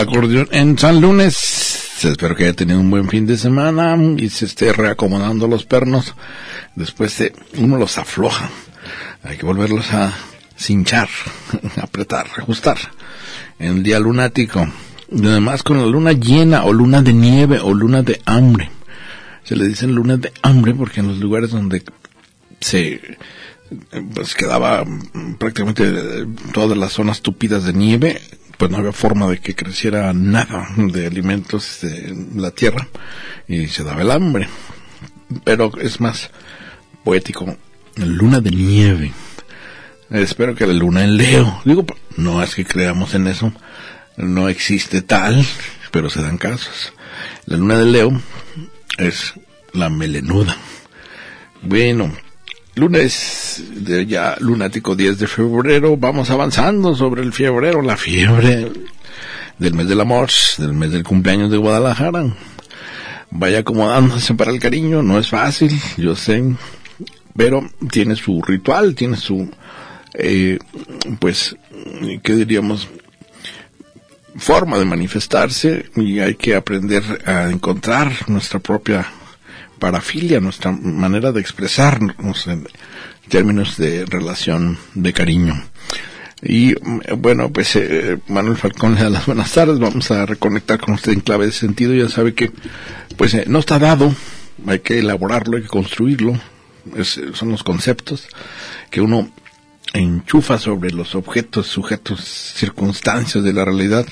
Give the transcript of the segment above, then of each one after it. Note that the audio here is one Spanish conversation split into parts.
Acordeón en San Lunes. Espero que haya tenido un buen fin de semana y se esté reacomodando los pernos. Después de, uno los afloja. Hay que volverlos a cinchar, apretar, ajustar. En el día lunático. Además con la luna llena o luna de nieve o luna de hambre. Se le dicen lunas de hambre porque en los lugares donde se pues quedaba prácticamente todas las zonas tupidas de nieve, pues no había forma de que creciera nada de alimentos en la tierra y se daba el hambre. Pero es más poético, luna de nieve. Espero que la luna en Leo, digo, no es que creamos en eso, no existe tal, pero se dan casos. La luna de Leo es la melenuda. Bueno, lunes de ya lunático 10 de febrero, vamos avanzando sobre el febrero, la fiebre del mes del amor, del mes del cumpleaños de Guadalajara. Vaya acomodándose para el cariño, no es fácil, yo sé, pero tiene su ritual, tiene su, eh, pues, ¿qué diríamos? forma de manifestarse y hay que aprender a encontrar nuestra propia parafilia, nuestra manera de expresarnos en términos de relación de cariño. Y bueno, pues eh, Manuel Falcón le da las buenas tardes, vamos a reconectar con usted en clave de sentido, ya sabe que pues eh, no está dado, hay que elaborarlo, hay que construirlo, son los conceptos que uno enchufa sobre los objetos, sujetos, circunstancias de la realidad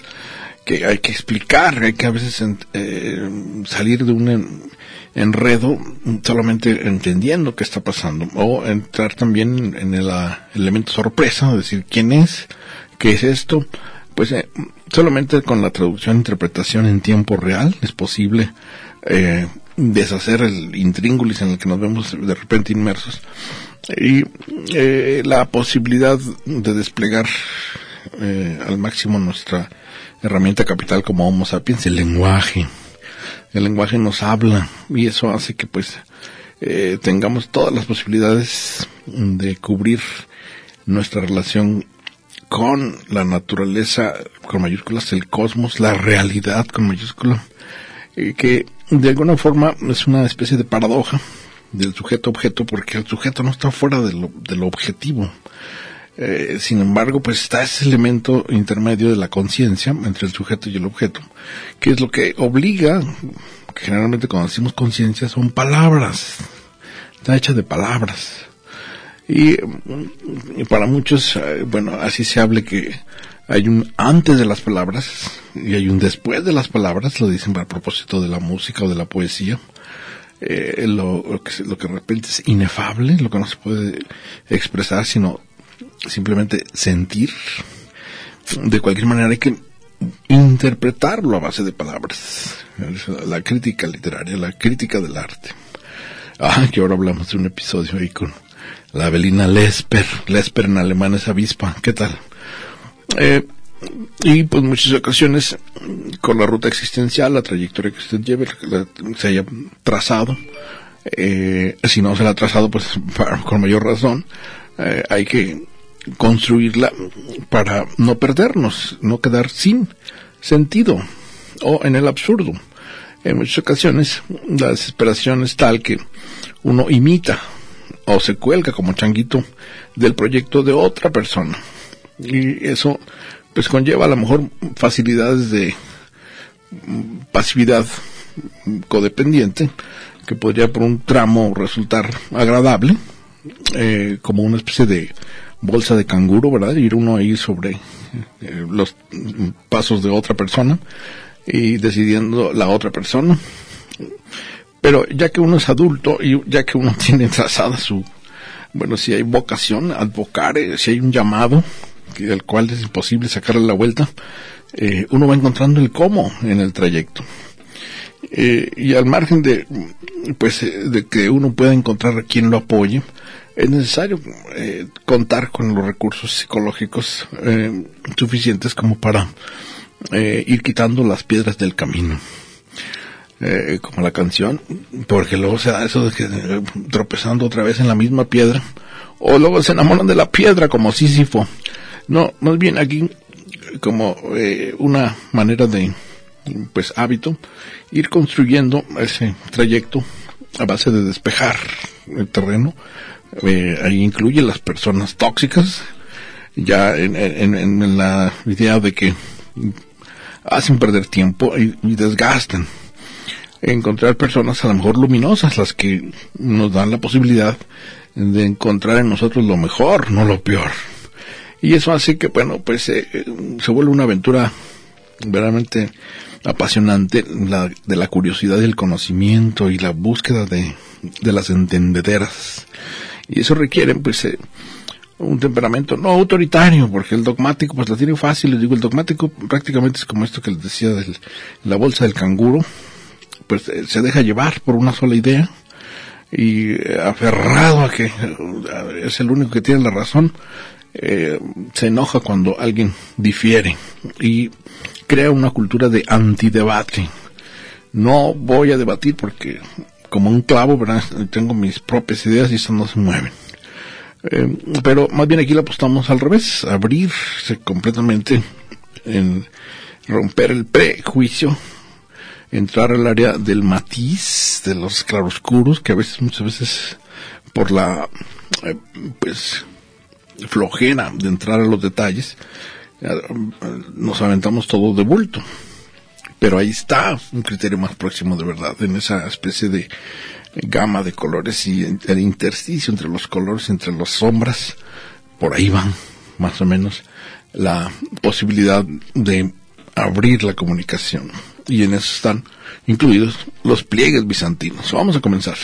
que hay que explicar, hay que a veces eh, salir de un enredo solamente entendiendo qué está pasando o entrar también en el elemento sorpresa, decir quién es, qué es esto, pues eh, solamente con la traducción e interpretación en tiempo real es posible eh, deshacer el intríngulis en el que nos vemos de repente inmersos y la posibilidad de desplegar al máximo nuestra herramienta capital como Homo sapiens, el lenguaje. El lenguaje nos habla y eso hace que pues eh, tengamos todas las posibilidades de cubrir nuestra relación con la naturaleza con mayúsculas, el cosmos, la realidad con mayúscula, que de alguna forma es una especie de paradoja del sujeto objeto porque el sujeto no está fuera de lo objetivo eh, sin embargo, pues está ese elemento intermedio de la conciencia entre el sujeto y el objeto, que es lo que obliga, generalmente cuando decimos conciencia son palabras, está hecha de palabras. Y, para muchos, eh, bueno, así se hable que hay un antes de las palabras y hay un después de las palabras, lo dicen a propósito de la música o de la poesía. Eh, lo, lo, que, lo que de repente es inefable, lo que no se puede expresar, sino simplemente sentir. De cualquier manera hay que interpretarlo a base de palabras. La crítica literaria, la crítica del arte. Ah, que ahora hablamos de un episodio ahí con la Belina Lesper. Lesper en alemán es avispa. ¿Qué tal? Eh, y pues muchas ocasiones con la ruta existencial, la trayectoria que usted lleve, se haya trazado, eh, si no se la ha trazado, pues con mayor razón, eh, hay que construirla para no perdernos, no quedar sin sentido o en el absurdo. En muchas ocasiones la desesperación es tal que uno imita o se cuelga como changuito del proyecto de otra persona. Y eso pues conlleva a lo mejor facilidades de pasividad codependiente que podría por un tramo resultar agradable, eh, como una especie de bolsa de canguro, ¿verdad? Ir uno ahí sobre eh, los pasos de otra persona y decidiendo la otra persona. Pero ya que uno es adulto y ya que uno tiene trazada su, bueno, si hay vocación, advocar, eh, si hay un llamado, del cual es imposible sacarle la vuelta, eh, uno va encontrando el cómo en el trayecto. Y al margen de, pues, de que uno pueda encontrar a quien lo apoye, es necesario contar con los recursos psicológicos suficientes como para ir quitando las piedras del camino. Eh, como la canción, porque luego se da eso de que eh, tropezando otra vez en la misma piedra, o luego se enamoran de la piedra como Sísifo. No, más bien aquí como eh, una manera de, pues, hábito, ir construyendo ese trayecto a base de despejar el terreno. Ahí incluye las personas tóxicas, ya en, en, la idea de que hacen perder tiempo y desgastan encontrar personas a lo mejor luminosas, las que nos dan la posibilidad de encontrar en nosotros lo mejor, no lo peor. Y eso hace que, bueno, pues eh, se vuelve una aventura verdaderamente apasionante, la, de la curiosidad y el conocimiento y la búsqueda de, de las entendederas. Y eso requiere, pues, eh, un temperamento no autoritario, porque el dogmático, pues la tiene fácil. Les digo, el dogmático prácticamente es como esto que les decía de la bolsa del canguro, pues eh, se deja llevar por una sola idea y eh, aferrado a que es el único que tiene la razón, eh, se enoja cuando alguien difiere y crea una cultura de antidebate. No voy a debatir porque como un clavo, ¿verdad? Tengo mis propias ideas y eso no se mueven. pero más bien aquí le apostamos al revés, abrirse completamente en romper el prejuicio entrar al área del matiz, de los claroscuros, que a veces, muchas veces, por la, eh, pues, flojera de entrar a los detalles, eh, nos aventamos todo de bulto. Pero ahí está un criterio más próximo de verdad, en esa especie de gama de colores y el intersticio entre los colores, entre las sombras, por ahí van, más o menos, la posibilidad de abrir la comunicación y en eso están incluidos los pliegues bizantinos. Vamos a comenzar.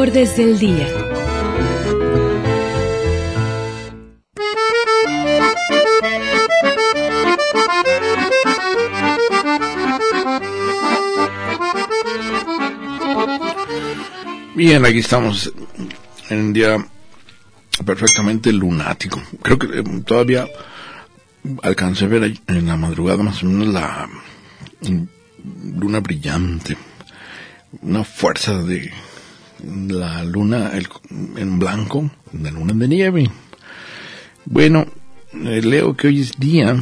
Acordes del día. Bien, aquí estamos en un día perfectamente lunático. Creo que eh, todavía alcancé a ver en la madrugada más o menos la luna brillante, una fuerza de la luna en blanco, la luna de nieve. Bueno, eh, leo que hoy es día,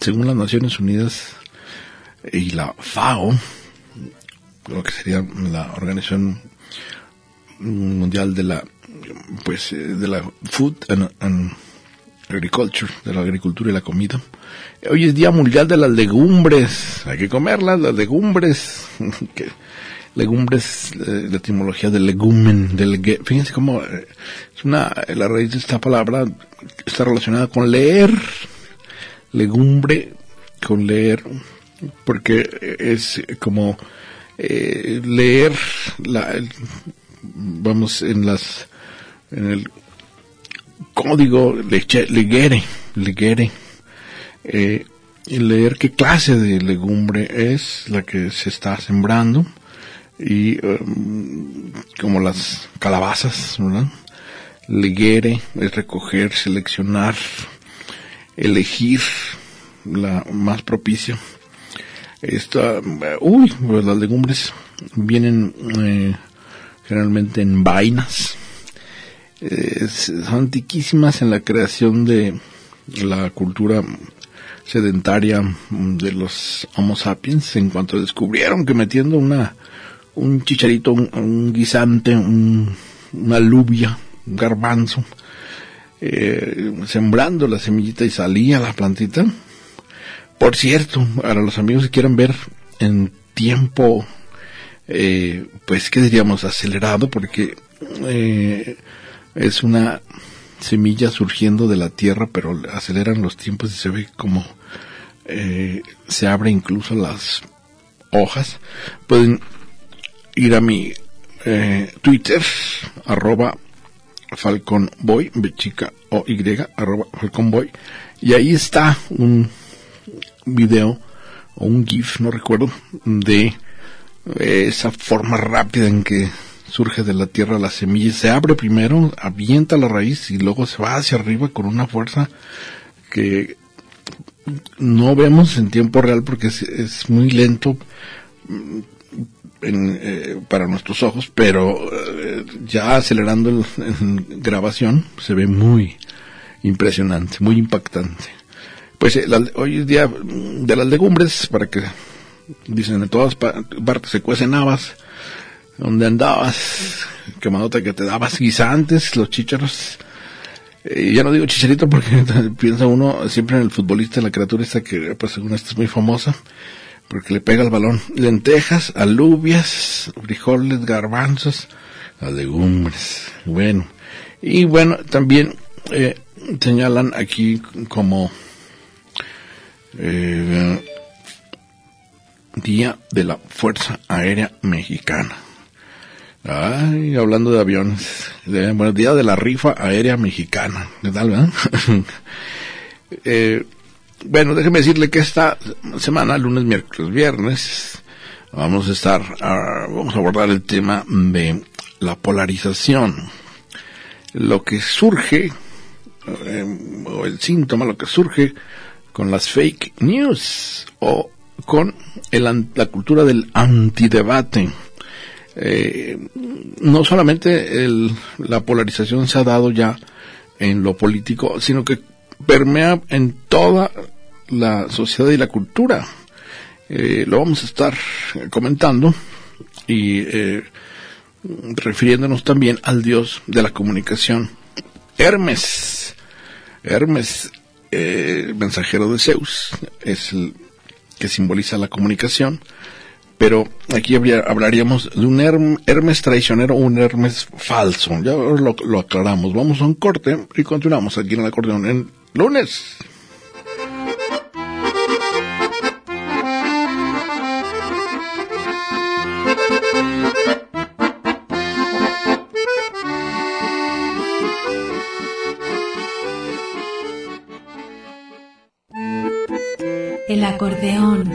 según las Naciones Unidas y la FAO, lo que sería la Organización mundial de la pues eh, de la food and, agriculture de la agricultura y la comida hoy es día mundial de las legumbres hay que comerlas las legumbres que legumbres eh, la etimología de legumen del fíjense cómo eh, es una la raíz de esta palabra está relacionada con leer legumbre con leer porque es como leer la, vamos en las en el código legere legere eh, y leer qué clase de legumbre es la que se está sembrando y um, como las calabazas ¿verdad? legere es recoger seleccionar elegir la más propicia esta uy pues las legumbres vienen eh, generalmente en vainas. son antiquísimas en la creación de la cultura sedentaria de los Homo sapiens en cuanto descubrieron que metiendo una un chicharito, un, guisante, una alubia, un garbanzo, eh, sembrando la semillita y salía la plantita. Por cierto, para los amigos que quieran ver en tiempo, eh, pues, ¿qué diríamos? Acelerado, porque eh, es una semilla surgiendo de la tierra, pero aceleran los tiempos y se ve como se abre incluso las hojas. Pueden ir a mi eh, Twitter, arroba falconboy, chica o y, arroba falconboy, y ahí está un video o un GIF, no recuerdo, de esa forma rápida en que surge de la tierra la semilla, se abre primero, avienta la raíz y luego se va hacia arriba con una fuerza que no vemos en tiempo real porque es, muy lento mm, eh, para nuestros ojos, pero eh, ya acelerando en grabación se ve muy impresionante, muy impactante. Pues eh, hoy es día de las legumbres, para que dicen en todas partes se cuecen habas, donde andabas, quemadota que te dabas guisantes, los chícharos. Eh, ya no digo chicharito porque piensa uno siempre en el futbolista, la criatura esta que, pues según esto es muy famosa, porque le pega el balón. Lentejas, alubias, frijoles, garbanzos, las legumbres. Bueno, y bueno, también eh, señalan aquí como eh, Día de la Fuerza Aérea Mexicana. Ay, hablando de aviones. Bueno, día de la rifa aérea mexicana. ¿Qué tal, verdad? eh, bueno, déjeme decirle que esta semana, lunes, miércoles, viernes, vamos a estar, vamos a abordar el tema de la polarización. Lo que surge, eh, o el síntoma, lo que surge con las fake news o con el, la cultura del antidebate eh, no solamente la polarización se ha dado ya en lo político, sino que permea en toda la sociedad y la cultura. Eh, lo vamos a estar comentando y eh, refiriéndonos también al dios de la comunicación, Hermes. Hermes, eh, mensajero de Zeus, es el que simboliza la comunicación pero aquí hablaríamos de un Hermes traicionero o un Hermes falso. Ya lo, lo aclaramos. Vamos a un corte y continuamos aquí en el acordeón en lunes. El acordeón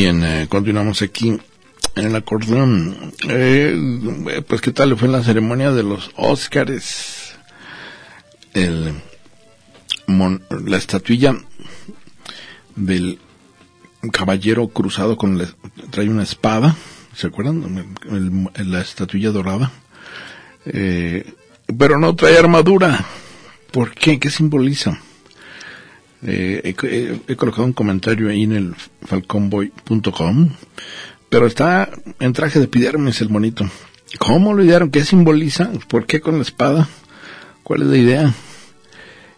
Bien, eh, continuamos aquí en el acordeón. Eh, pues, ¿qué tal fue la ceremonia de los Óscares? El, la estatuilla del caballero cruzado con trae una espada, ¿se acuerdan? la estatuilla dorada. Eh, pero no trae armadura. ¿Por qué? ¿Qué simboliza? Eh, he, colocado un comentario ahí en el falconboy.com, pero está en traje de epidermis el monito. ¿Cómo lo idearon? ¿Qué simboliza? ¿Por qué con la espada? ¿Cuál es la idea?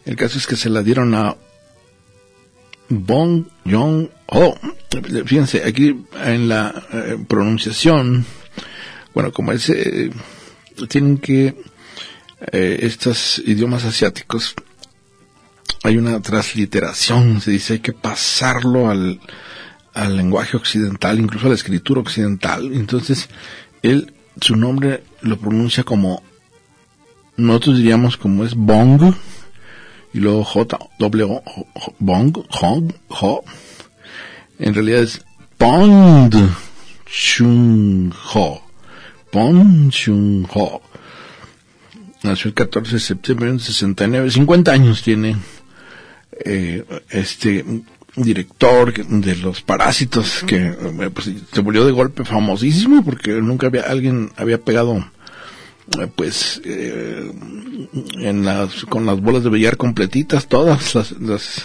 El caso es que se la dieron a Bong Jong Ho. Fíjense, aquí en la eh, pronunciación, bueno, como ese, eh, tienen que estos idiomas asiáticos hay una transliteración, se dice hay que pasarlo al, lenguaje occidental, incluso a la escritura occidental. Entonces, él, su nombre lo pronuncia como, nosotros diríamos como es Bong, y luego J, W, Bong, Hong, Ho. En realidad es Pond Chung Ho. Pond Chung Ho. Nació el 14 de septiembre de 69, 50 años tiene eh, este director de los parásitos que eh, pues, se volvió de golpe famosísimo porque nunca había alguien había pegado eh, pues eh, en las con las bolas de billar completitas todas las las,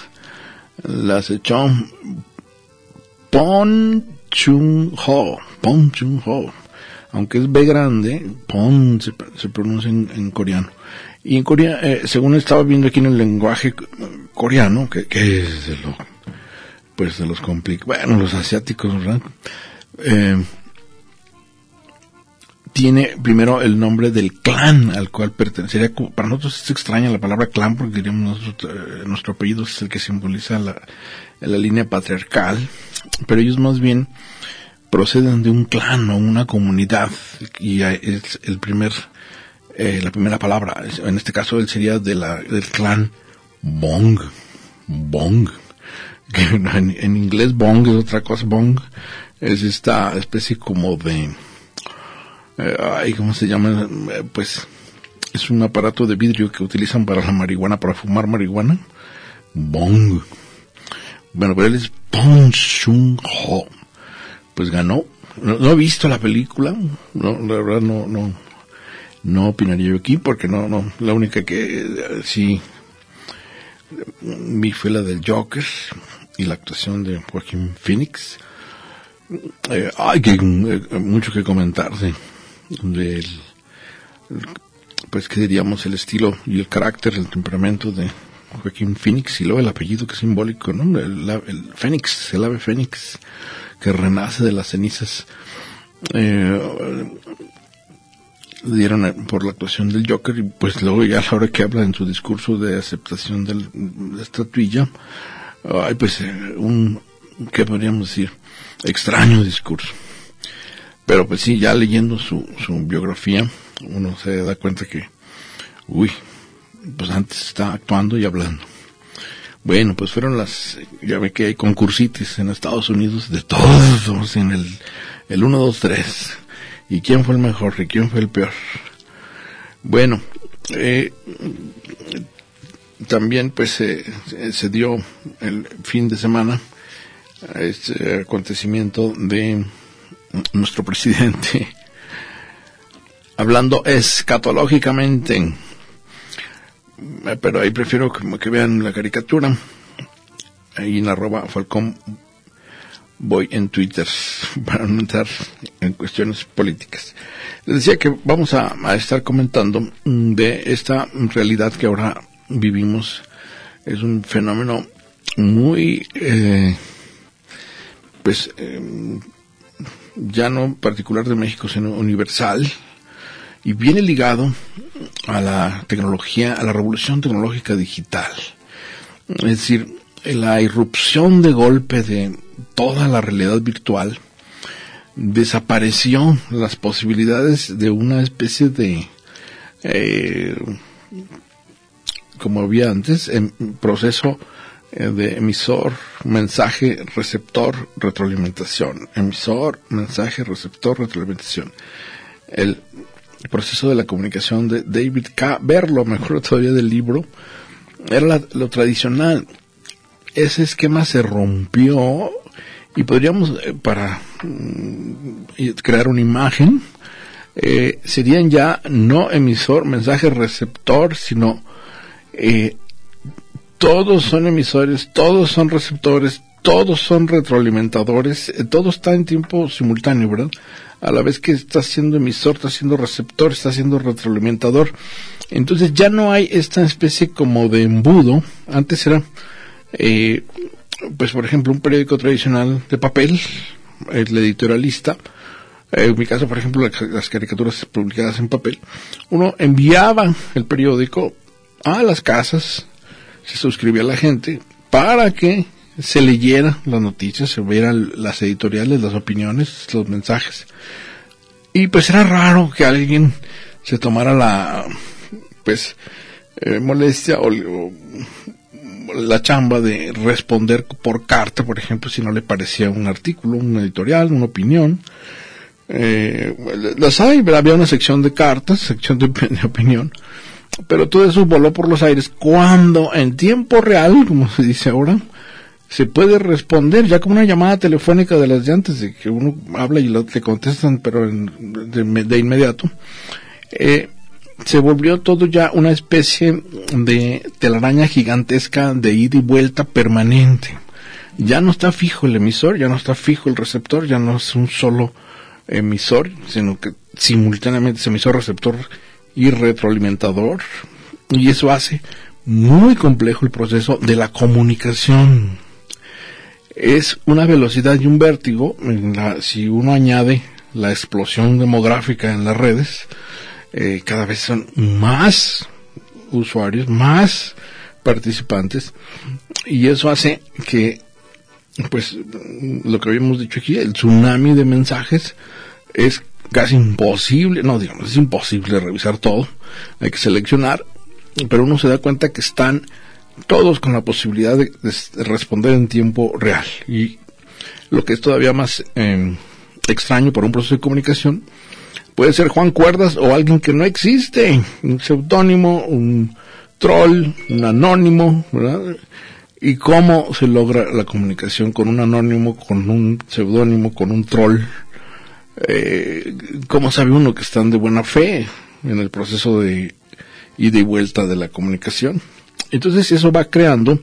las echó Pon Chung Ho Pon Chung Ho aunque es B grande Pon se, se pronuncia en, en, coreano y en Corea eh, según estaba viendo aquí en el lenguaje coreano que, que es de lo pues de los complicados, bueno, los asiáticos, ¿verdad? Eh, tiene primero el nombre del clan al cual pertenecería. Para nosotros es extraña la palabra clan porque diríamos nuestro, eh, nuestro apellido es el que simboliza la, la, línea patriarcal, pero ellos más bien proceden de un clan o una comunidad y es el primer, eh, la primera palabra. En este caso él sería de la, del clan Bong. Bong en, inglés bong es otra cosa, bong es esta especie como de, eh, ay, ¿cómo se llama? Eh, pues es un aparato de vidrio que utilizan para la marihuana, para fumar marihuana. Bong. Bueno, pero él es Bong Shun Ho. Pues ganó. No, he visto la película. No, la verdad no, no opinaría yo aquí porque no, no, la única que eh, sí vi fue la del Joker y la actuación de Joaquín Phoenix. Eh, hay que, eh, mucho que comentar de, del, pues que diríamos el estilo y el carácter, el temperamento de Joaquín Phoenix y luego el apellido que es simbólico, ¿no? El, el Fénix, el ave Fénix que renace de las cenizas. Eh, dieron por la actuación del Joker y pues luego ya a la hora que habla en su discurso de aceptación de estatuilla, ay pues un, ¿qué podríamos decir? Extraño discurso. Pero pues sí, ya leyendo su, su biografía, uno se da cuenta que, uy, pues antes está actuando y hablando. Bueno, pues fueron las, ya ve que hay concursitis en Estados Unidos de todos, en el, el 1, 2, 3 y quién fue el mejor y quién fue el peor. Bueno, eh, también pues eh, se dio el fin de semana este acontecimiento de nuestro presidente hablando escatológicamente. Pero ahí prefiero que, que vean la caricatura. Ahí en arroba falcón voy en Twitter para no entrar en cuestiones políticas. Les decía que vamos a, estar comentando de esta realidad que ahora vivimos. Es un fenómeno muy, eh, pues, eh, ya no particular de México, sino universal. Y viene ligado a la tecnología, a la revolución tecnológica digital. Es decir, la irrupción de golpe de toda la realidad virtual, desapareció las posibilidades de una especie de, eh, como había antes, en proceso eh, de emisor, mensaje, receptor, retroalimentación. Emisor, mensaje, receptor, retroalimentación. El proceso de la comunicación de David K. Verlo, mejor todavía del libro, era lo tradicional. Ese esquema se rompió y podríamos, eh, para mm, crear una imagen, eh, serían ya no emisor, mensaje receptor, sino eh, todos son emisores, todos son receptores, todos son retroalimentadores, eh, todo está en tiempo simultáneo, ¿verdad? A la vez que está siendo emisor, está siendo receptor, está siendo retroalimentador. Entonces ya no hay esta especie como de embudo. Antes era eh, pues por ejemplo, un periódico tradicional de papel, el editorialista, en mi caso, por ejemplo, las caricaturas publicadas en papel, uno enviaba el periódico a las casas, se suscribía a la gente para que se leyera las noticias, se vieran las editoriales, las opiniones, los mensajes. Y pues era raro que alguien se tomara la, pues, eh, molestia o, la chamba de responder por carta, por ejemplo, si no le parecía un artículo, un editorial, una opinión. Eh, las hay, había una sección de cartas, sección de, opinión, pero todo eso voló por los aires cuando en tiempo real, como se dice ahora, se puede responder ya como una llamada telefónica de las de antes, de que uno habla y lo, le contestan, pero de, de, inmediato. Eh, se volvió todo ya una especie de telaraña gigantesca de ida y vuelta permanente. Ya no está fijo el emisor, ya no está fijo el receptor, ya no es un solo emisor, sino que simultáneamente es emisor, receptor y retroalimentador. Y eso hace muy complejo el proceso de la comunicación. Es una velocidad y un vértigo, en la, si uno añade la explosión demográfica en las redes, eh, cada vez son más usuarios, más participantes, y eso hace que, pues, lo que habíamos dicho aquí, el tsunami de mensajes es casi imposible, no digamos, es imposible revisar todo, hay que seleccionar, pero uno se da cuenta que están todos con la posibilidad de, de responder en tiempo real. Y lo que es todavía más eh, extraño por un proceso de comunicación, puede ser Juan Cuerdas o alguien que no existe, un seudónimo, un troll, un anónimo, ¿verdad? ¿Y cómo se logra la comunicación con un anónimo, con un seudónimo, con un troll? Eh, ¿Cómo sabe uno que están de buena fe en el proceso de ida y vuelta de la comunicación? Entonces eso va creando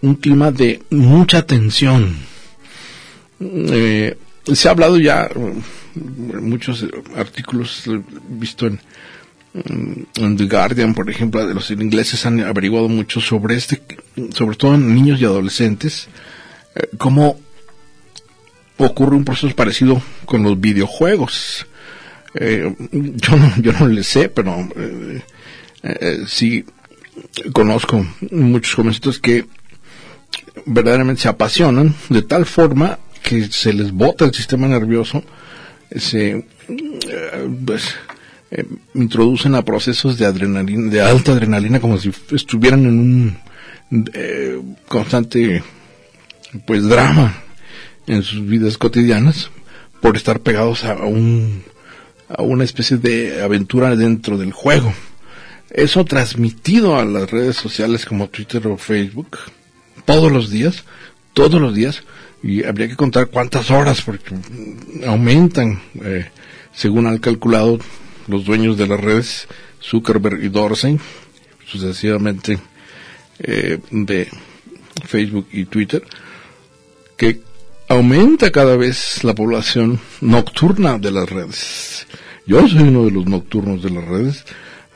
un clima de mucha tensión. Eh, se ha hablado ya muchos artículos visto en, The Guardian, por ejemplo, de los ingleses han averiguado mucho sobre este, sobre todo en niños y adolescentes, eh, cómo ocurre un proceso parecido con los videojuegos. Eh, yo no, yo no le sé, pero eh, sí conozco muchos jovencitos que verdaderamente se apasionan de tal forma que se les bota el sistema nervioso se eh, pues, eh, introducen a procesos de adrenalina, de alta adrenalina, como si estuvieran en un eh, constante pues drama en sus vidas cotidianas por estar pegados a un a una especie de aventura dentro del juego. Eso transmitido a las redes sociales como Twitter o Facebook todos los días, todos los días, y habría que contar cuántas horas porque aumentan eh, según han calculado los dueños de las redes Zuckerberg y Dorsey sucesivamente eh, de Facebook y Twitter que aumenta cada vez la población nocturna de las redes. Yo soy uno de los nocturnos de las redes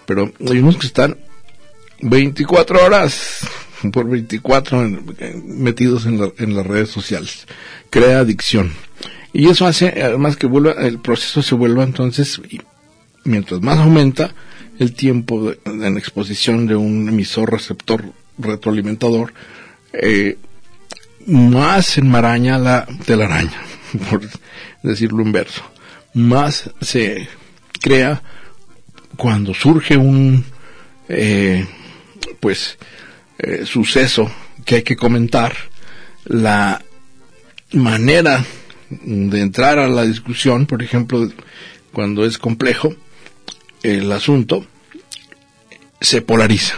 pero hay unos que están 24 horas por 24 metidos en, en, las redes sociales. Crea adicción. Y eso hace, además, que vuelva, el proceso se vuelva entonces, mientras más aumenta el tiempo de, en exposición de un emisor receptor retroalimentador, eh, más enmaraña la telaraña, por decirlo inverso. Más se crea cuando surge un, eh, pues, eh, suceso que hay que comentar, la manera de entrar a la discusión, por ejemplo, cuando es complejo el asunto, se polariza.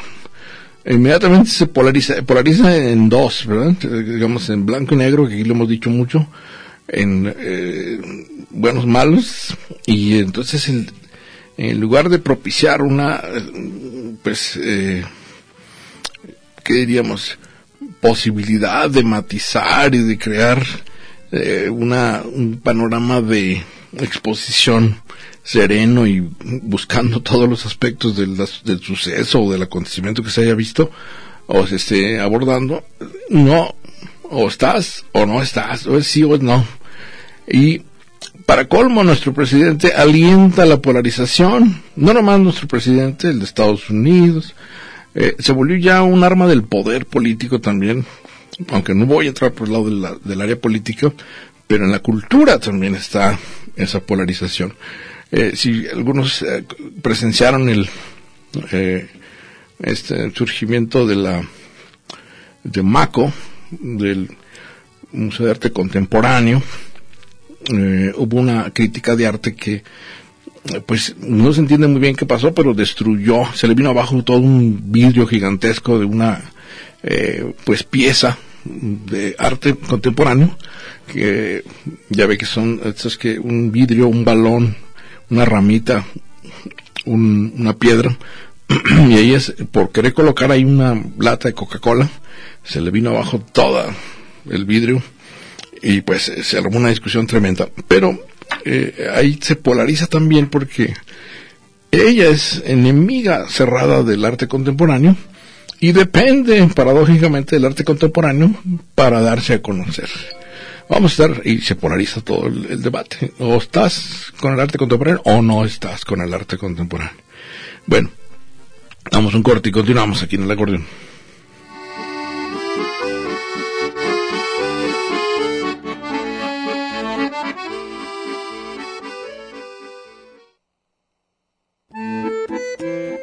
Inmediatamente se polariza, polariza en dos, ¿verdad? Digamos en blanco y negro, que aquí lo hemos dicho mucho, en eh, buenos, malos, y entonces en lugar de propiciar una, pues, eh, ¿qué diríamos? Posibilidad de matizar y de crear eh, una, un panorama de exposición sereno y buscando todos los aspectos del, del suceso o del acontecimiento que se haya visto o se esté abordando, no, o estás o no estás, o es sí o es no. Y para colmo, nuestro presidente alienta la polarización, no nomás nuestro presidente, el de Estados Unidos, eh, se volvió ya un arma del poder político también, aunque no voy a entrar por el lado de la- del área política, pero en la cultura también está esa polarización. Eh, si algunos eh, presenciaron el este surgimiento de la de MACO, del Museo de Arte Contemporáneo, hubo una crítica de arte que pues no se entiende muy bien qué pasó, pero destruyó, se le vino abajo todo un vidrio gigantesco de una eh, pues pieza de arte contemporáneo que ya ve que son estos que un vidrio, un balón, una ramita, un- una piedra. Y ahí es por querer colocar ahí una lata de Coca-Cola se le vino abajo toda el vidrio y pues se armó una discusión tremenda. Pero eh, ahí se polariza también porque ella es enemiga cerrada del arte contemporáneo y depende paradójicamente del arte contemporáneo para darse a conocer. Vamos a estar, y se polariza todo el, el debate, o estás con el arte contemporáneo o no estás con el arte contemporáneo. Bueno, damos un corte y continuamos aquí en el acordeón.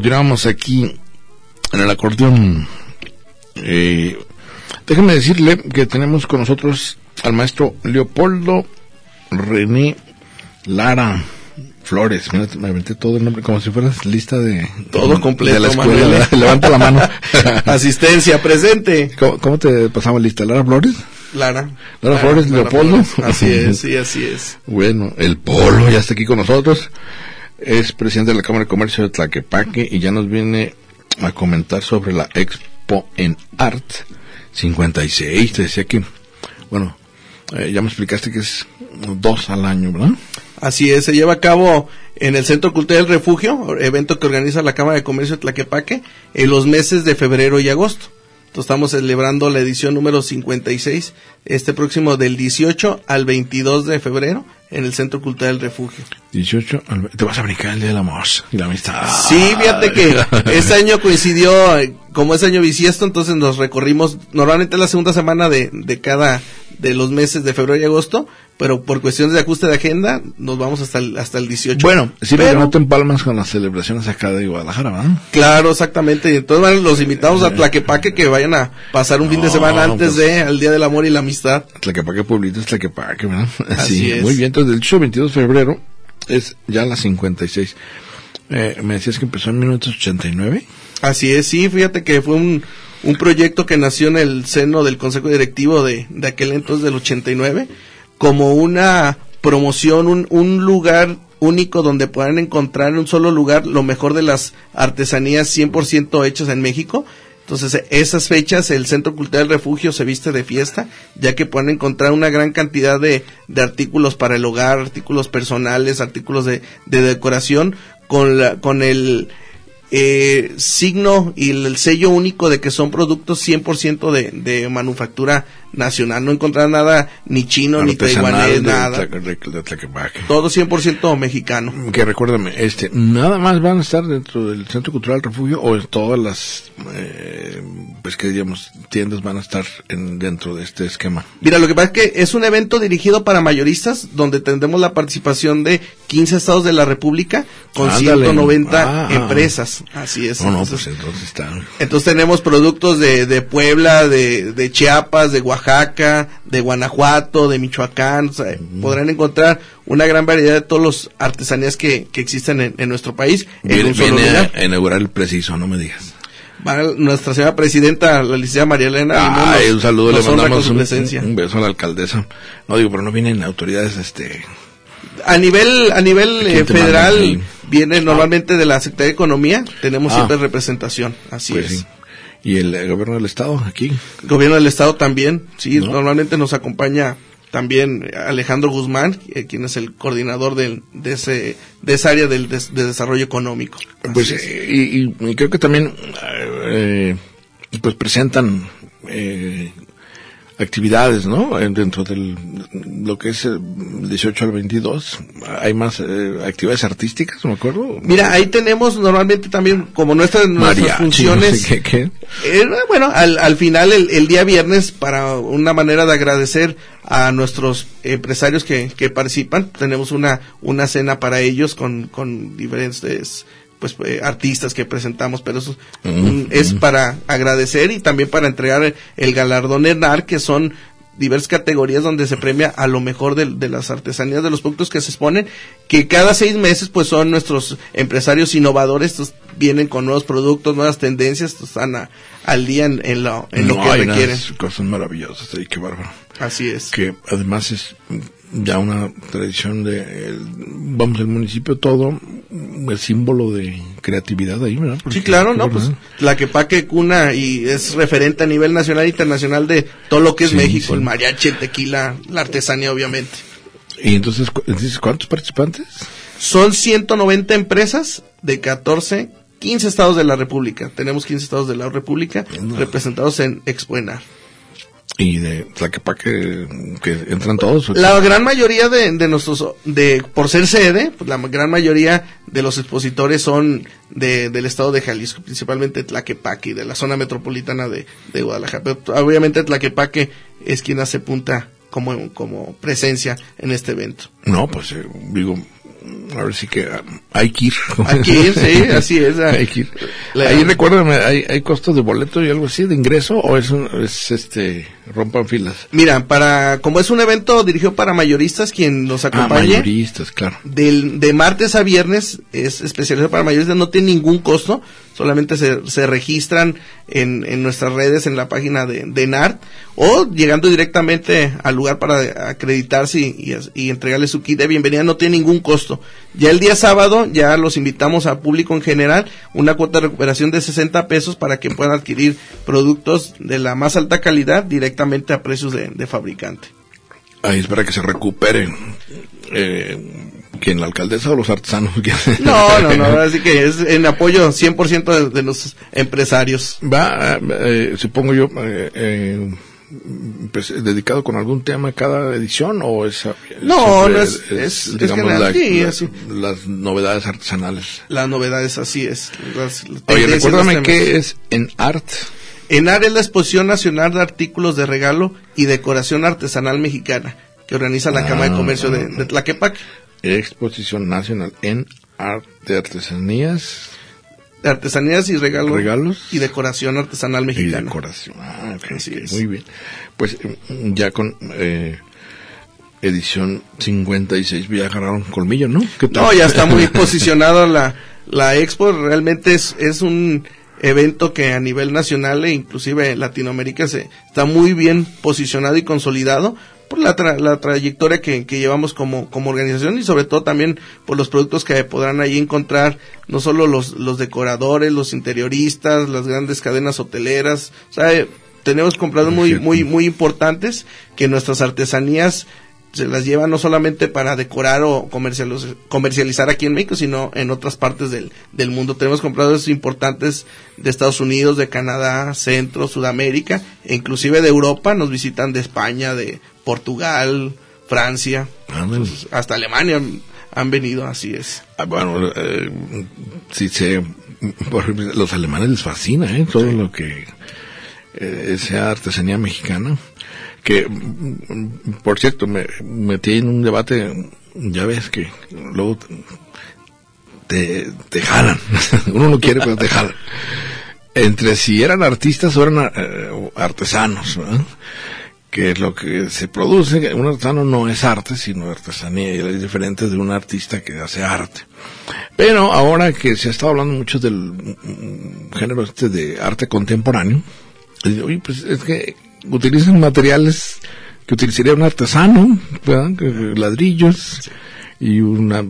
Continuamos aquí en el acordeón. Eh, déjeme decirle que tenemos con nosotros al maestro Leopoldo René Lara Flores. Mira, me aventé todo el nombre como si fueras lista de Todo completo, de la escuela. ¿verdad? Levanta la mano. Asistencia presente. ¿Cómo, cómo te pasamos lista? ¿Lara Flores? Lara. Lara Flores, Leopoldo. Flores. Así es, sí, así es. Bueno, el Polo ya está aquí con nosotros. Es presidente de la Cámara de Comercio de Tlaquepaque y ya nos viene a comentar sobre la Expo en Art 56. Te decía que, bueno, eh, ya me explicaste que es dos al año, ¿verdad? Así es, se lleva a cabo en el Centro Cultural del Refugio, evento que organiza la Cámara de Comercio de Tlaquepaque, en los meses de febrero y agosto. Entonces estamos celebrando la edición número 56, este próximo del 18 al 22 de febrero, en el Centro Cultural del Refugio. 18, al- te vas a brincar el Día del Amor y la Amistad. Sí, fíjate que este año coincidió, como es año bisiesto, entonces nos recorrimos, normalmente la segunda semana de, de cada, de los meses de febrero y agosto, pero por cuestiones de ajuste de agenda, nos vamos hasta el, hasta el 18. Bueno, sí, Pero- pero no te empalmas con las celebraciones acá de Guadalajara, ¿verdad? Claro, exactamente. Y entonces bueno, los invitamos a Tlaquepaque que vayan a pasar un fin de semana antes pues- de al Día del Amor y la Amistad. Tlaquepaque Pueblito es Tlaquepaque, ¿verdad? Así sí, es. muy bien. Entonces, del 8 al 22 de febrero es ya la 56. Eh, me decías que empezó en 1989. Así es, sí, fíjate que fue un, un proyecto que nació en el seno del Consejo Directivo de, de aquel entonces del 89, como una promoción, un, un lugar único donde puedan encontrar en un solo lugar lo mejor de las artesanías 100% hechas en México. Entonces, esas fechas, el Centro Cultural Refugio se viste de fiesta, ya que pueden encontrar una gran cantidad de, de artículos para el hogar, artículos personales, artículos de, de decoración, con, la, con el eh, signo y el, el sello único de que son productos 100% de, de manufactura nacional. No encontrar nada ni chino, ni taiwanés, nada. De- de. Todo 100% mexicano. Que recuérdame, este, nada más van a estar dentro del Centro Cultural Refugio o en todas las, eh, pues que digamos, tiendas van a estar en, dentro de este esquema. Mira, lo que pasa es que es un evento dirigido para mayoristas donde tendremos la participación de 15 estados de la República con Ándale. 190 Ah, ah. Así es. No, no, Entonces, pues entonces está. Entonces tenemos productos de, de Puebla, de, de Chiapas, de Oaxaca, de Guanajuato, de Michoacán. O sea, podrán encontrar una gran variedad de todas las artesanías que, que existen en, en nuestro país en Viene, un solo viene lugar. a inaugurar el preciso, no me digas. Va nuestra señora presidenta, la licenciada María Elena. Ay, nos- un saludo, le mandamos su un, presencia. un beso a la alcaldesa. No digo, pero no vienen autoridades, este, A nivel, a nivel ¿Quién eh, federal, viene normalmente de la Secretaría de Economía, tenemos Ah. siempre representación, así pues es. sí. Y el gobierno del estado, aquí. Gobierno del Estado también, sí, ¿No? normalmente nos acompaña también Alejandro Guzmán, eh, quien es el coordinador del, de, ese, de esa área del de desarrollo económico. Así Pues, es. eh, y, y- y creo que también, eh, pues presentan, eh, actividades, ¿no? Eh, Dentro del, lo que es el 18 al 22, hay más eh, actividades artísticas, me acuerdo. Mira, ahí tenemos normalmente también, como nuestras, nuestras funciones, no sé qué, qué. Eh, bueno, al, al final, el, el día viernes, para una manera de agradecer a nuestros empresarios que, que participan, tenemos una, una cena para ellos con, con diferentes pues eh, artistas que presentamos, pero eso mm, es para agradecer y también para entregar el galardón ENAR, que son diversas categorías donde se premia a lo mejor de, de las artesanías de los productos que se exponen, que cada seis meses pues son nuestros empresarios innovadores, estos vienen con nuevos productos, nuevas tendencias, estos están a- al día en, en lo, en lo que hay requieren. unas cosas maravillosas ahí, qué bárbaro. Así es. que además es ya una tradición de, el- vamos, el municipio todo, el símbolo de creatividad ahí, ¿verdad? Sí, claro, ¿no? Pues la que paque cuna y es referente a nivel nacional e internacional de todo lo que es Sí, México, sí. el mariachi, el tequila, la artesanía, obviamente. Y entonces, cu- ¿cuántos participantes? Son 190 empresas de 14, 15 estados de la República. Tenemos 15 estados de la República No. representados en Expoenar. Y de Tlaquepaque, que entran todos. La gran mayoría de, de nuestros, de, por ser sede, pues la gran mayoría de los expositores son de, del estado de Jalisco, principalmente Tlaquepaque y de la zona metropolitana de, de Guadalajara. Pero obviamente Tlaquepaque es quien hace punta como, como presencia en este evento. No, pues eh, digo, a ver si que ah, hay que ir. Aquí, sí, así es. ah. hay que ir. Ahí recuérdame, ¿hay, ¿hay costos de boleto y algo así de ingreso o es, un- es este, rompan filas? Mira, para, como es un evento dirigido para mayoristas, quien nos Ah, acompañe, mayoristas, claro. del, de martes a viernes es especializado para mayoristas, no tiene ningún costo, solamente se, se registran en, en nuestras redes, en la página de, de NART, o llegando directamente al lugar para acreditarse y, y, y entregarle su kit de bienvenida, no tiene ningún costo. Ya el día sábado, ya los invitamos al público en general, una cuota de recuperación de 60 pesos para que puedan adquirir productos de la más alta calidad directamente a precios de, de fabricante. Ahí es para que se recuperen. Eh, ¿Quién, la alcaldesa o los artesanos? No, no, no, así que es en apoyo 100% de, de los empresarios. Va, eh, supongo yo, eh, eh, pues, dedicado con algún tema cada edición o es... No, no es- es- es digamos, general, la- sí, la- las novedades artesanales. Las novedades, así es. Las- las Oye, recuérdame qué es en art. ENAR es la Exposición Nacional de Artículos de Regalo y Decoración Artesanal Mexicana, que organiza la Ah, Cámara de Comercio de, de Tlaquepaque. Exposición Nacional en Art de Artesanías artesanías y regalos, Regalos. y decoración artesanal y mexicana. decoración. Ah, ok, Así ok, es. Muy bien. Pues mm, ya con eh, edición 56 ya agarraron colmillo, ¿no? ¿Qué tal? No, ya está muy posicionada la, la expo, realmente es, es un evento que a nivel nacional e inclusive Latinoamérica se está muy bien posicionado y consolidado por la, tra- la trayectoria que, que llevamos como, como organización y sobre todo también por los productos que podrán ahí encontrar no solo los, los decoradores, los interioristas, las grandes cadenas hoteleras, o sea, tenemos comprados muy, muy, muy importantes que nuestras artesanías se las lleva no solamente para decorar o comercializar aquí en México, sino en otras partes del, del mundo. Tenemos compradores importantes de Estados Unidos, de Canadá, Centro, Sudamérica, e inclusive de Europa, nos visitan de España, de Portugal, Francia, hasta Alemania han, han venido, así es. Ah, bueno, eh, por ejemplo, los alemanes les fascina, ¿eh? Todo lo que eh, sea artesanía mexicana. Que, por cierto, me metí en un debate, ya ves que luego te, te jalan. Uno no quiere, pero te jalan. Entre si eran artistas o eran eh, artesanos, ¿verdad? que lo que se produce. Un artesano no es arte, sino artesanía, y es diferente de un artista que hace arte. Pero ahora que se estado hablando mucho del mm, género este de arte contemporáneo, pues es que utilizan materiales que utilizaría un artesano, ladrillos y una,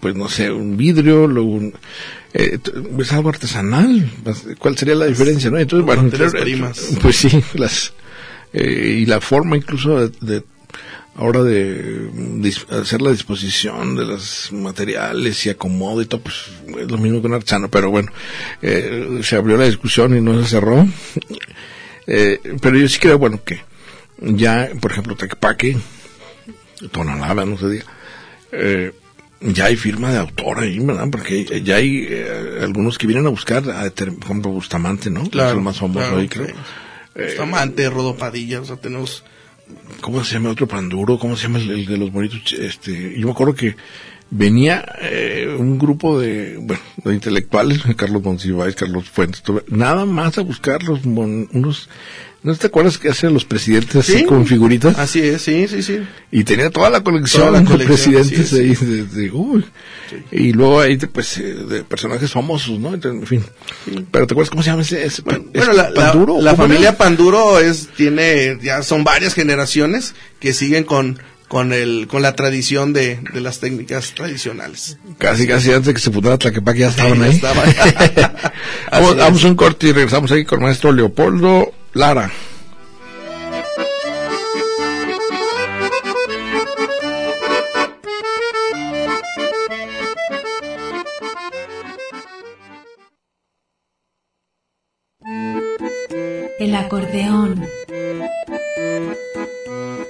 pues no sé, un vidrio, luego un, eh, es algo artesanal. ¿Cuál sería la diferencia, no? Entonces, bueno, Materias primas. pues sí, las eh, y la forma incluso de, de- ahora de hacer la disposición de los materiales y acomodo y todo, pues es lo mismo que un artesano, pero bueno, eh, se abrió la discusión y no se cerró. Eh, pero yo sí creo, bueno, que ya, por ejemplo, Tecpaque, Tonalaba, no se diga, eh, ya hay firma de autor ahí, ¿verdad? Porque ya hay eh, algunos que vienen a buscar, a por ejemplo, Bustamante, ¿no? Que es el más famoso claro, ahí, creo. sí. Bustamante, Rodopadilla, o sea, tenemos... ¿Cómo se llama otro panduro? ¿Cómo se llama el, el de los bonitos? Este, yo me acuerdo que venía eh, un grupo de, bueno, de intelectuales, Carlos Monsiváis, Carlos Fuentes, nada más a buscar los mon- unos, ¿no te acuerdas que hacen los presidentes así Sí. con figuritas? Así es, sí, sí, sí. Y tenía toda la colección, Toda la de presidentes ahí, de, de- uy. y luego ahí de, pues, eh, de personajes famosos, ¿no? En fin. Pero ¿te acuerdas cómo se llama ese? ese Bueno, ¿es bueno, la, la- Panduro? la ¿Cómo familia? Panduro es, tiene, ya son varias generaciones que siguen con, con el, con la tradición de, de las técnicas tradicionales. Casi, casi antes de que se fundara Tlaquepaque ya estaban ya ahí. estaban. vamos, un corte y regresamos aquí con el maestro Leopoldo Lara. El acordeón.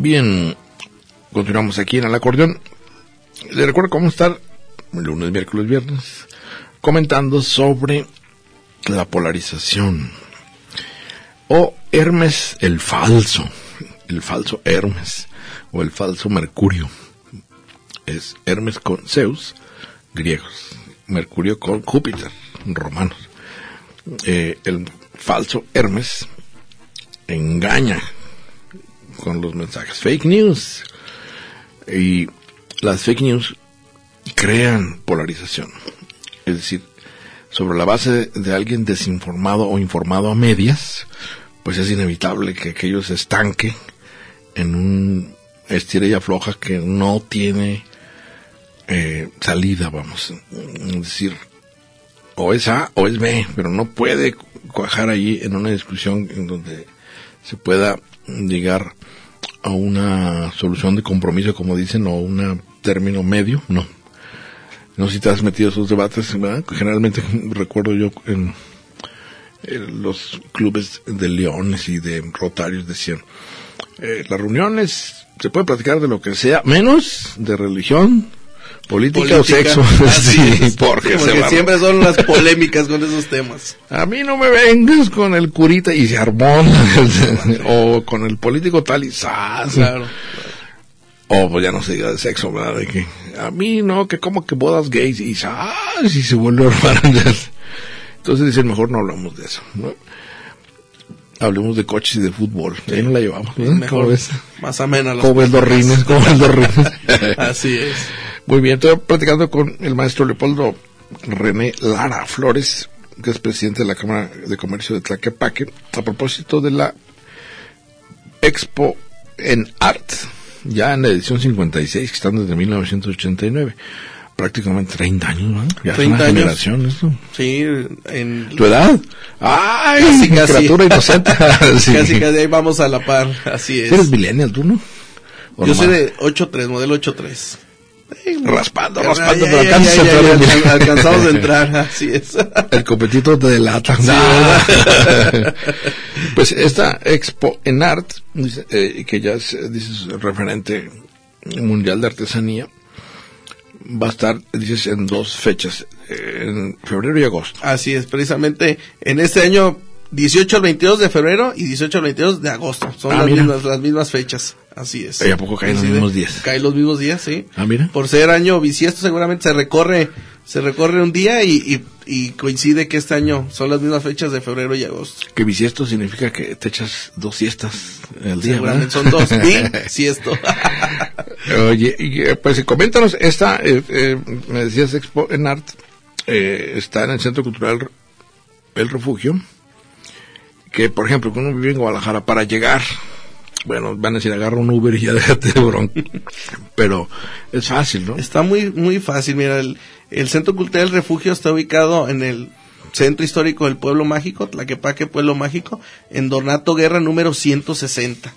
Bien, continuamos aquí en el acordeón. Le recuerdo cómo estar lunes, miércoles, viernes, comentando sobre la polarización. O Hermes el falso, el falso Hermes, o el falso Mercurio. Es Hermes con Zeus, griegos, Mercurio con Júpiter, romanos. Eh, el falso Hermes engaña con los mensajes fake news. Y las fake news crean polarización. Es decir, sobre la base de alguien desinformado o informado a medias, pues es inevitable que aquello se estanque en un estira y afloja que no tiene eh, salida, vamos. Es decir, o es A o es B, pero no puede cuajar allí en una discusión en donde se pueda llegar a una solución de compromiso, como dicen, o un término medio, no. No si te has metido a esos debates. Generalmente recuerdo yo en, en los clubes de leones y de rotarios decían, eh, las reuniones se puede platicar de lo que sea, menos de religión, política, o sexo. Así sí, es. porque, siempre son las polémicas con esos temas. a mí no me vengas con el curita y se armó, o con el político tal y zas. Claro. O pues ya no se diga de sexo, ¿verdad? De que a mí no, que como que bodas gays y ¡ah! si se vuelve a armar. Entonces dicen, mejor no hablamos de eso, ¿no? Hablemos de coches y de fútbol. Ahí no la llevamos. ¿Cómo Mejor, ves? más amena las ¿Cómo ves los rines? ¿Cómo ves los rines? Así es. Muy bien, estoy platicando con el maestro Leopoldo René Lara Flores, que es presidente de la Cámara de Comercio de Tlaquepaque, a propósito de la Expo en Art, ya en la edición 56, que están desde 1989. Prácticamente 30 años, ¿no? Ya 30 es una años. generación esto. Sí, en, ¿Tu edad? ¡Ay! Casi, casi. criatura inocente. Sí. casi casi ahí vamos a la par. Así es. ¿Eres millennial tú, no? ¿O Yo soy de 8.3, modelo 8.3. Raspando, raspando, pero ya, alcanzas ya, a ya, entrar ya, en- alcan- alcanzamos a entrar, así es. El competito te delata. ¿verdad? pues esta expo en art, eh, que ya es, dices, referente mundial de artesanía, va a estar, dices, en dos fechas, eh, en febrero y agosto. Así es, precisamente en este año 18 al 22 de febrero y 18 al 22 de agosto. Son Ah, las, mismas, las mismas fechas. Así es. ¿Y a poco caen los mismos días? Caen los mismos días, sí. Ah, mira. Por ser año bisiesto seguramente se recorre se recorre un día y, y, y coincide que este año son las mismas fechas de febrero y agosto. Que bisiesto significa que te echas dos siestas al día, Seguramente son dos bisiesto. Oye, eh, pues coméntanos, esta, eh, eh, me decías Expo en Art, eh, está en el Centro Cultural El Refugio, que por ejemplo, cuando uno vive en Guadalajara, para llegar, bueno, van a decir, agarra un Uber y ya déjate de bronca, pero es fácil, ¿no? Está muy, muy fácil. Mira, el, Centro Cultural del Refugio está ubicado en el Centro Histórico del Pueblo Mágico, Tlaquepaque Pueblo Mágico, en Donato Guerra número 160.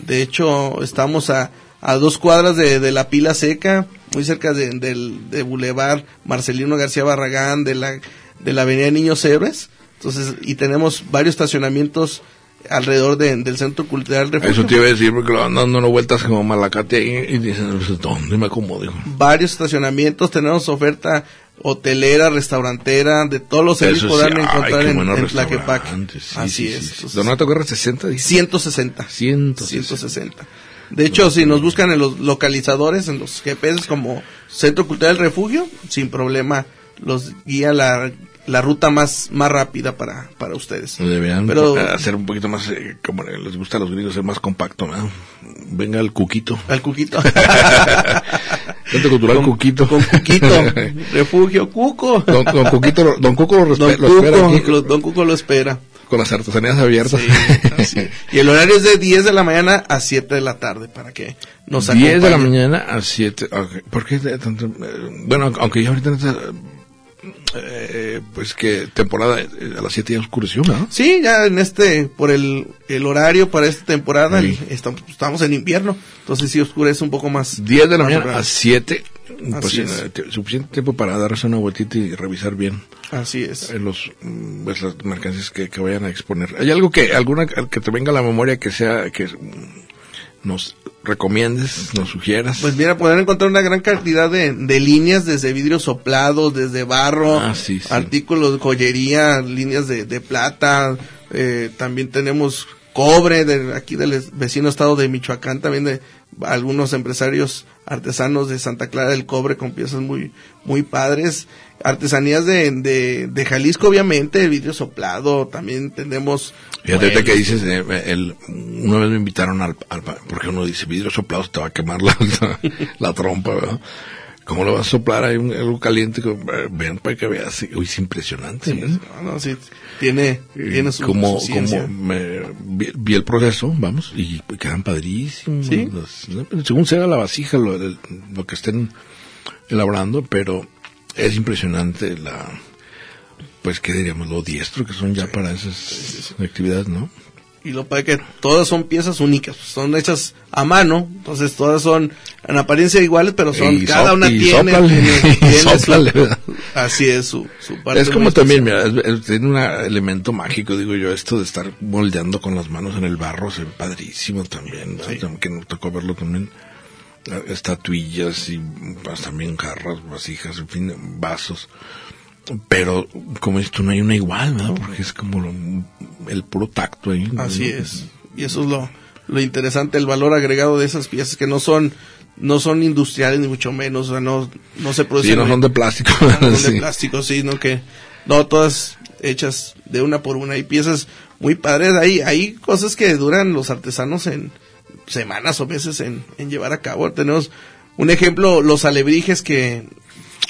De hecho, estamos a, a dos cuadras de, de la pila seca, muy cerca de, del de Boulevard Marcelino García Barragán, de la, de la Avenida Niños Héroes. Entonces, y tenemos varios estacionamientos alrededor de- del Centro Cultural Refugio. Eso te iba a decir, porque lo dando unas vueltas como malacate ahí y dicen, pues, ¿dónde me acomodo? varios estacionamientos, tenemos oferta hotelera, restaurantera, de todos los servicios sí, podrán encontrar en, en Tlaquepaque. sí, Así sí, es. Donato Guerra 60, dice. 160. 160. 160. De hecho, si nos buscan en los localizadores, en los GPS como Centro Cultural Refugio, sin problema los guía la, la ruta más, más rápida para, para ustedes. Deberían Pero- hacer un poquito más, eh, como les gusta a los gringos, ser más compacto, ¿no? Venga el cuquito. Al Cuquito. Centro Cultural con, Cuquito. Con Cuquito. Refugio Cuco. Don, don Cuquito, don Cuco lo, Don lo espera Cuco, aquí lo- Don Cuco lo espera. con las artesanías abiertas. Sí. Y el horario es de 10 de la mañana a 7 de la tarde para que nos 10 de la acompañen. mañana a 7. ¿Por qué tanto? eh, Bueno, aunque ya ahorita en esta, eh, pues que temporada eh, a las 7 ya oscureció, ¿no? Sí, ya en este, por el, el horario para esta temporada, Sí. el- estamos, estamos en invierno, entonces sí oscurece un poco más. 10 de la mañana temprano. a 7. Pues eh, suficiente tiempo para darse una vueltita y revisar bien Así es. eh, los mm, pues, las mercancías que, que vayan a exponer. ¿Hay algo que alguna que te venga a la memoria que sea que mm, nos recomiendes, nos sugieras? Pues mira, podrán encontrar una gran cantidad de, de líneas, desde vidrio soplado, desde barro, Ah, sí, sí. artículos de joyería, líneas de, de plata, eh, también tenemos cobre, de, aquí del vecino estado de Michoacán, también de algunos empresarios artesanos de Santa Clara del Cobre con piezas muy, muy padres, artesanías de, de, de Jalisco obviamente, vidrio soplado, también tenemos... Fíjate muebles. que dices, eh, el, una vez me invitaron al, al- porque uno dice vidrio soplado, te va a quemar la, la trompa, ¿verdad? ¿Cómo lo vas a soplar? Hay un, algo caliente, eh, ven para que veas, uy, es impresionante. ¿no? No, no, sí, tiene, tiene su, como, como me, vi, vi el proceso, vamos, y quedan padrísimos. ¿Sí? según sea la vasija, lo, lo que estén elaborando, pero es impresionante la, pues, ¿qué diríamos? Lo diestro que son ya para esas actividades, ¿no? Y lo padre que todas son piezas únicas, son hechas a mano, entonces todas son en apariencia iguales, pero son Y cada so- una y tiene, sóplale, tiene- tiene su- sóplale, ¿verdad? así es su, su parte. Es como también, mira, es- es- tiene un elemento mágico, digo yo, esto de estar moldeando con las manos en el barro, ve padrísimo también. Sí. Que nos tocó verlo también, eh, estatuillas y pues, también jarras, vasijas, en fin, vasos. Pero, como esto no hay una igual, ¿verdad? Porque es como lo- el puro tacto ahí. ¿no? Así es. Y eso es lo, lo interesante, el valor agregado de esas piezas que no son, no son industriales ni mucho menos, o sea, no, no se producen. Sí, no son de plástico. no son sí. de plástico, sí, no que, no, todas hechas de una por una. Hay piezas muy padres, hay, hay cosas que duran los artesanos en semanas o meses en, en llevar a cabo. Tenemos un ejemplo, los alebrijes que,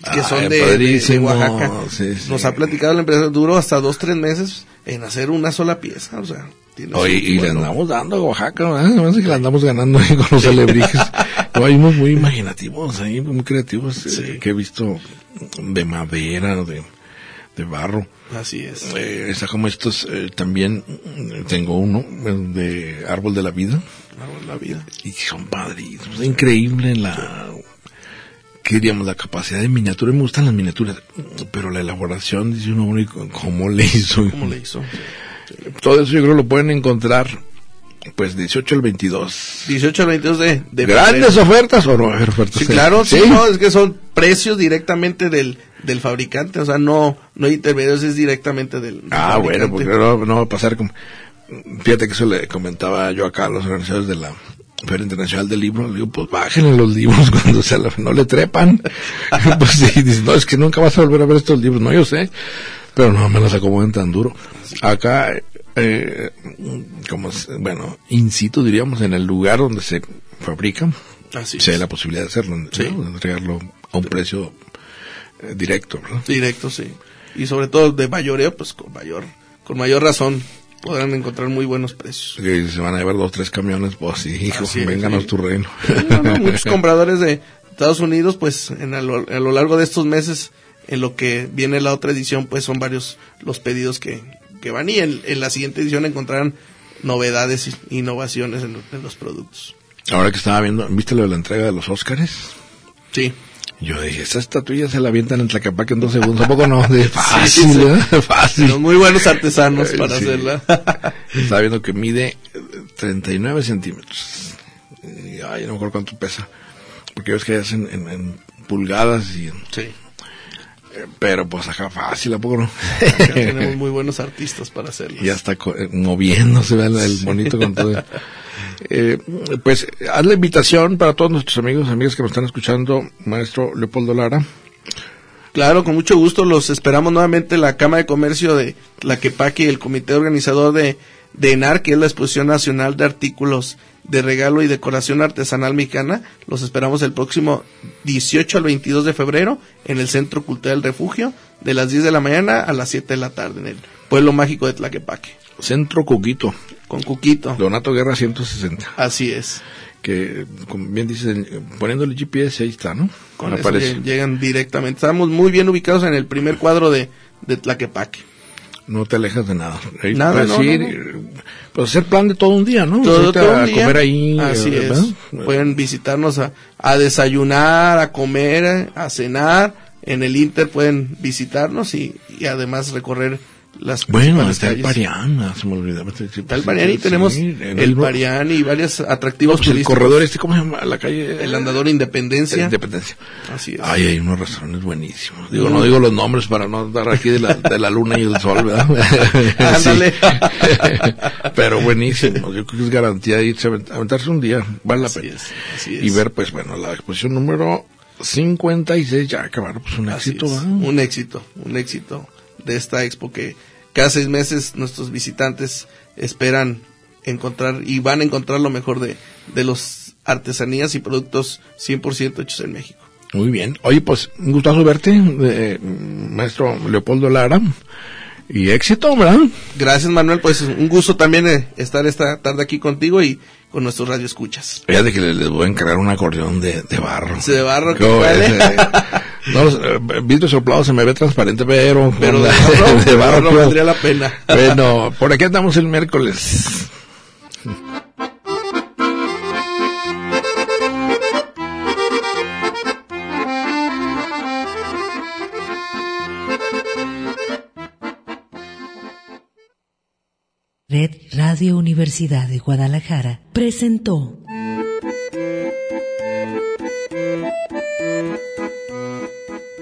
que Ay, son de, de- de, padrísimo. Oaxaca. Sí, sí. Nos ha platicado la empresa, duró hasta dos, tres meses en hacer una sola pieza, o sea. tiene Oye, y le andamos dando a Oaxaca, ¿verdad? Que le andamos ganando ahí con los alebrijes. No, hay unos muy imaginativos ahí, muy creativos, eh, Sí. que he visto de madera, de, de barro. Así es. Eh, está como estos, eh, también tengo uno eh, de árbol de la vida, Árbol de la vida. y son padrísimos. Es increíble la... ¿qué diríamos? La capacidad de miniatura, me gustan las miniaturas, pero la elaboración, dice uno, bueno, ¿y ¿cómo le hizo? ¿Cómo le hizo? Todo eso yo creo lo pueden encontrar, pues 18 al 22. 18 al 22 de, de ¿Grandes febrero. ofertas o no ofertas? Sí, claro, sí, no, es que son precios directamente del, del fabricante, o sea, no, no hay intermediarios, es directamente del, del Ah, bueno, porque no, no va a pasar como... Fíjate que eso le comentaba yo acá a los organizadores de la Feria Internacional del Libro. Le digo, pues bájenle los libros cuando se la- no le trepan. pues sí, dice, no, es que nunca vas a volver a ver estos libros. No, yo sé, pero no me los acomoden tan duro. Acá, eh, como, bueno, in situ diríamos, en el lugar donde se fabrican, Así se da la posibilidad de hacerlo, ¿no? Sí. de entregarlo a un precio eh, directo, ¿verdad? Directo, sí. Y sobre todo de mayoreo, pues con mayor, con mayor razón podrán encontrar muy buenos precios. Que se van a llevar dos, tres camiones, pues sí, hijo, es, vénganos sí. tu reino. No, no, muchos compradores de Estados Unidos, pues en a, lo, a lo largo de estos meses, en lo que viene la otra edición, pues son varios los pedidos que, que van y en, en la siguiente edición encontrarán novedades e innovaciones en, en los productos. Ahora que estaba viendo, ¿viste lo de la entrega de los Óscares? Sí, Yo dije, esa estatuilla se la avientan en Tlaquepaque en dos segundos, ¿a poco no? De fácil, sí. ¿verdad? Fácil. los muy buenos artesanos para Sí. hacerla. Estaba viendo que mide eh, 39 centímetros. Y, ay, no me acuerdo cuánto pesa. Porque ves que hacen en, en pulgadas y... sí, eh, Pero pues acá fácil, ¿a poco no? acá tenemos muy buenos artistas para hacerlo. Y ya está co- eh, moviéndose, vean el bonito con todo. Eh, pues haz la invitación para todos nuestros amigos, amigas que nos están escuchando, maestro Leopoldo Lara. Claro, con mucho gusto los esperamos nuevamente la Cámara de Comercio de Tlaquepaque y el comité organizador de, de ENAR, que es la Exposición Nacional de Artículos de Regalo y Decoración Artesanal Mexicana. Los esperamos el próximo 18 al 22 de febrero en el Centro Cultural del Refugio, de las 10 de la mañana a las 7 de la tarde, en el pueblo mágico de Tlaquepaque, Centro Coquito, con Cuquito. Donato Guerra 160. Así es. Que, como bien dices, poniéndole GPS, ahí está, ¿no? Con Aparece. lle- llegan directamente. Estamos muy bien ubicados en el primer cuadro de, de Tlaquepaque. No te alejas de nada. Nada, puedes no, ir, no, eh, Pues hacer plan de todo un día, ¿no? todo, todo a un día. comer ahí. Así eh, es. Pueden visitarnos a, a desayunar, a comer, a cenar. En el Inter pueden visitarnos y, y además recorrer las Bueno, está el calles. Parián, se me olvidaba. Está el Parián y tenemos Sí, el Parián y varios atractivos Pues el corredor este, ¿cómo se llama? La calle. El andador Independencia. Independencia. Así es. Ay, hay unos restaurantes buenísimos. Digo, no digo los nombres para no dar aquí de la, de la luna y el sol, ¿verdad? Ándale. Pero buenísimo. Yo creo que es garantía de irse a avent- aventarse un día. Vale la Así pena. es, así es. Y ver, pues bueno, la exposición número 56 ya acabaron. Pues un Así éxito. Un éxito, un éxito de esta expo que cada seis meses nuestros visitantes esperan encontrar y van a encontrar lo mejor de, de los artesanías y productos 100% hechos en México. Muy bien. Oye, pues un gustazo verte, eh, maestro Leopoldo Lara. Y éxito, ¿verdad? Gracias Manuel, pues un gusto también eh, estar esta tarde aquí contigo y con nuestros radioescuchas. Fíjate que les, les voy a encargar un acordeón de, de barro. Sí, de barro, ¿Cómo ¿qué ves? vale? Eh, no, los, eh, vidrio soplado se me ve transparente, pero... Pero barro, de barro pues. valdría la pena. Bueno, por aquí andamos el miércoles. Red Radio Universidad de Guadalajara presentó